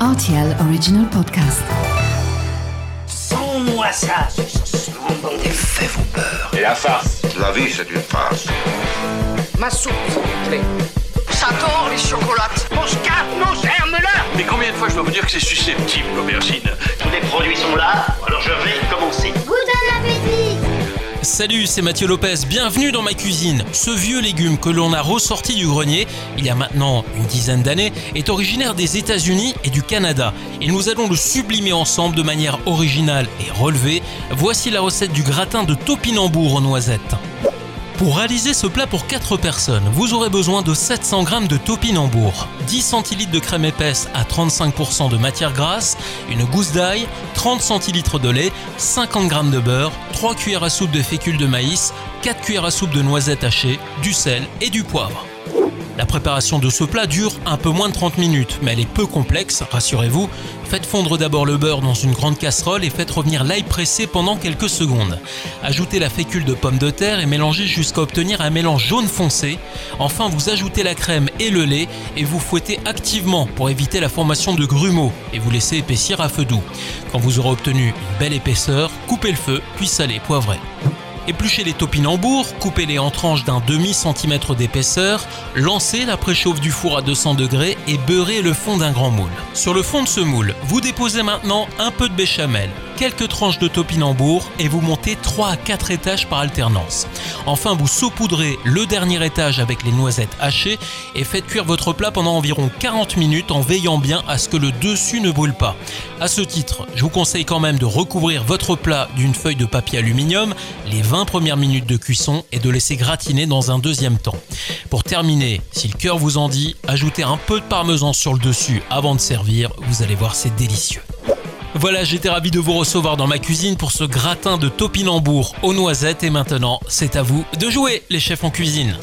RTL Original Podcast. Sans-moi ça, Les faits vont peur. Et la farce La vie, c'est une farce. Ma soupe, s'il vous plaît. J'adore les chocolates. Mon scarpe, mon germe-là Mais combien de fois je dois vous dire que c'est susceptible, l'aubergine? Salut, c'est Mathieu Lopez, bienvenue dans ma cuisine. Ce vieux légume que l'on a ressorti du grenier il y a maintenant une dizaine d'années est originaire des États-Unis et du Canada. Et nous allons le sublimer ensemble de manière originale et relevée. Voici la recette du gratin de topinambour aux noisettes. Pour réaliser ce plat pour 4 personnes, vous aurez besoin de 700 g de topinambour, 10 centilitres de crème épaisse à 35% de matière grasse, une gousse d'ail, 30 centilitres de lait, 50 g de beurre, 3 cuillères à soupe de fécule de maïs, 4 cuillères à soupe de noisettes hachées, du sel et du poivre. La préparation de ce plat dure un peu moins de 30 minutes, mais elle est peu complexe, rassurez-vous. Faites fondre d'abord le beurre dans une grande casserole et faites revenir l'ail pressé pendant quelques secondes. Ajoutez la fécule de pommes de terre et mélangez jusqu'à obtenir un mélange jaune foncé. Enfin, vous ajoutez la crème et le lait et vous fouettez activement pour éviter la formation de grumeaux et vous laissez épaissir à feu doux. Quand vous aurez obtenu une belle épaisseur, coupez le feu, puis salez, poivrez. Épluchez les topinambours, coupez-les en tranches d'un demi-centimètre d'épaisseur, lancez la préchauffe du four à 200 degrés et beurrez le fond d'un grand moule. Sur le fond de ce moule, vous déposez maintenant un peu de béchamel, quelques tranches de topinambour et vous montez 3 à 4 étages par alternance. Enfin, vous saupoudrez le dernier étage avec les noisettes hachées et faites cuire votre plat pendant environ 40 minutes en veillant bien à ce que le dessus ne brûle pas. À ce titre, je vous conseille quand même de recouvrir votre plat d'une feuille de papier aluminium les 20 premières minutes de cuisson et de laisser gratiner dans un deuxième temps. Pour terminer, si le cœur vous en dit, ajoutez un peu de parmesan sur le dessus avant de servir, vous allez voir c'est délicieux. Voilà, j'étais ravi de vous recevoir dans ma cuisine pour ce gratin de topinambour aux noisettes et maintenant, c'est à vous de jouer les chefs en cuisine.